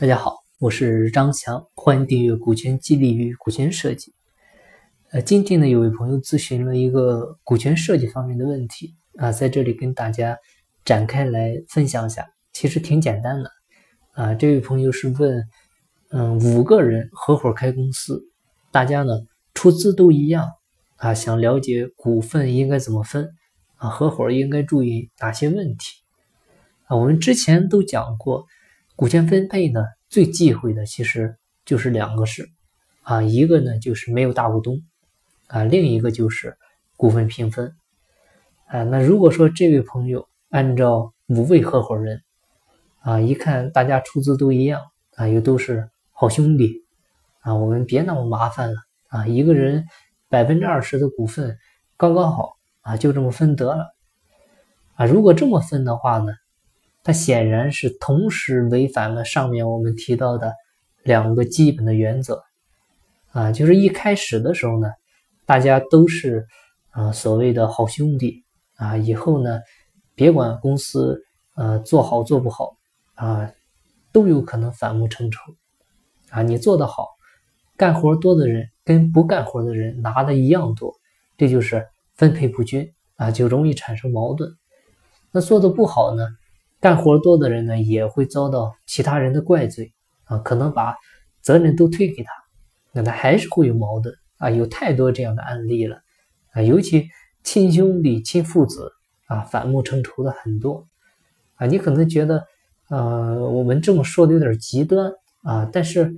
大家好，我是张翔，欢迎订阅《股权激励与股权设计》。呃，今天呢，有位朋友咨询了一个股权设计方面的问题啊，在这里跟大家展开来分享一下。其实挺简单的啊，这位朋友是问，嗯，五个人合伙开公司，大家呢出资都一样啊，想了解股份应该怎么分啊，合伙应该注意哪些问题啊？我们之前都讲过。股权分配呢，最忌讳的其实就是两个事，啊，一个呢就是没有大股东，啊，另一个就是股份平分，啊，那如果说这位朋友按照五位合伙人，啊，一看大家出资都一样，啊，又都是好兄弟，啊，我们别那么麻烦了，啊，一个人百分之二十的股份刚刚好，啊，就这么分得了，啊，如果这么分的话呢？它显然是同时违反了上面我们提到的两个基本的原则，啊，就是一开始的时候呢，大家都是啊所谓的好兄弟啊，以后呢，别管公司呃做好做不好啊，都有可能反目成仇啊。你做得好，干活多的人跟不干活的人拿的一样多，这就是分配不均啊，就容易产生矛盾。那做的不好呢？干活多的人呢，也会遭到其他人的怪罪啊，可能把责任都推给他，那他还是会有矛盾啊，有太多这样的案例了啊，尤其亲兄弟、亲父子啊，反目成仇的很多啊。你可能觉得，呃，我们这么说的有点极端啊，但是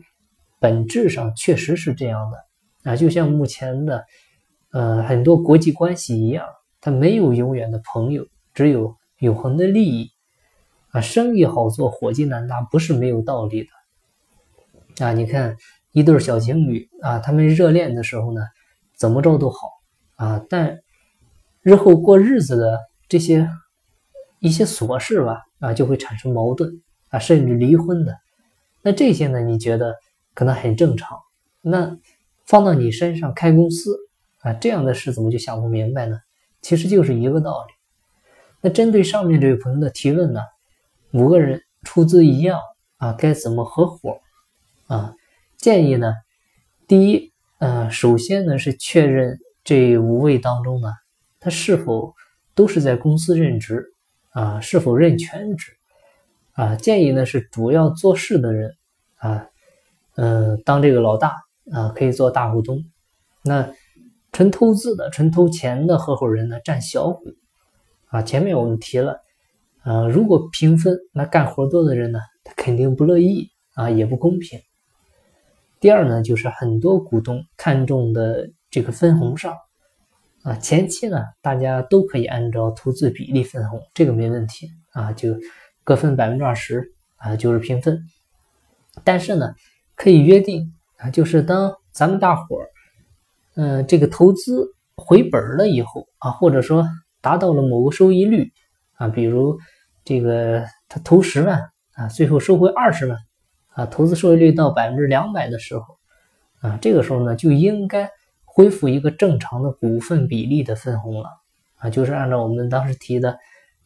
本质上确实是这样的啊，就像目前的呃很多国际关系一样，它没有永远的朋友，只有永恒的利益。啊，生意好做，伙计难当，不是没有道理的。啊，你看一对小情侣啊，他们热恋的时候呢，怎么着都好啊，但日后过日子的这些一些琐事吧，啊，就会产生矛盾啊，甚至离婚的。那这些呢，你觉得可能很正常？那放到你身上开公司啊，这样的事怎么就想不明白呢？其实就是一个道理。那针对上面这位朋友的提问呢？五个人出资一样啊，该怎么合伙啊？建议呢，第一，呃，首先呢是确认这五位当中呢，他是否都是在公司任职啊，是否任全职啊？建议呢是主要做事的人啊，嗯，当这个老大啊，可以做大股东。那纯投资的、纯投钱的合伙人呢，占小股啊。前面我们提了。啊，如果平分，那干活多的人呢，他肯定不乐意啊，也不公平。第二呢，就是很多股东看重的这个分红上啊，前期呢，大家都可以按照投资比例分红，这个没问题啊，就各分百分之二十啊，就是平分。但是呢，可以约定啊，就是当咱们大伙儿，嗯，这个投资回本了以后啊，或者说达到了某个收益率。啊，比如这个他投十万啊，最后收回二十万啊，投资收益率到百分之两百的时候啊，这个时候呢就应该恢复一个正常的股份比例的分红了啊，就是按照我们当时提的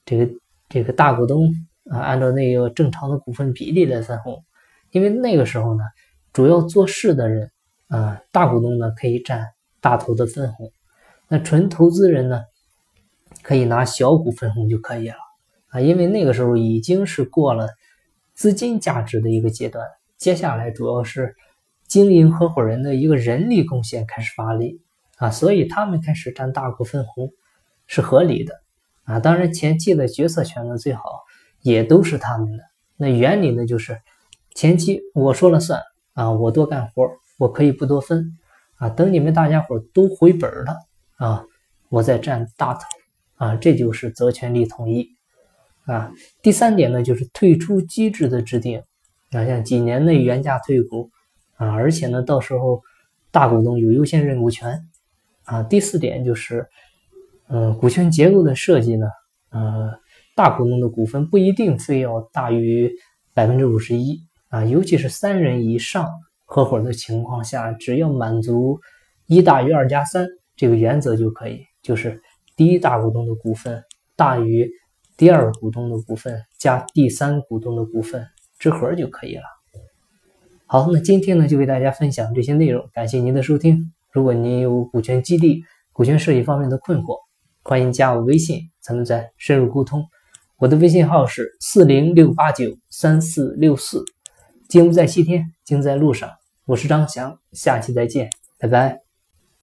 这个这个大股东啊，按照那个正常的股份比例来分红，因为那个时候呢，主要做事的人啊，大股东呢可以占大头的分红，那纯投资人呢？可以拿小股分红就可以了啊，因为那个时候已经是过了资金价值的一个阶段，接下来主要是经营合伙人的一个人力贡献开始发力啊，所以他们开始占大股分红是合理的啊。当然前期的决策权呢最好也都是他们的。那原理呢就是前期我说了算啊，我多干活，我可以不多分啊，等你们大家伙都回本了啊，我再占大头。啊，这就是责权利统一啊。第三点呢，就是退出机制的制定啊，像几年内原价退股啊，而且呢，到时候大股东有优先认股权啊。第四点就是，嗯，股权结构的设计呢，呃，大股东的股份不一定非要大于百分之五十一啊，尤其是三人以上合伙的情况下，只要满足一大于二加三这个原则就可以，就是。第一大股东的股份大于第二股东的股份加第三股东的股份之和就可以了。好，那今天呢就为大家分享这些内容，感谢您的收听。如果您有股权激励、股权设计方面的困惑，欢迎加我微信，咱们再深入沟通。我的微信号是四零六八九三四六四。金不在西天，金在路上。我是张翔，下期再见，拜拜。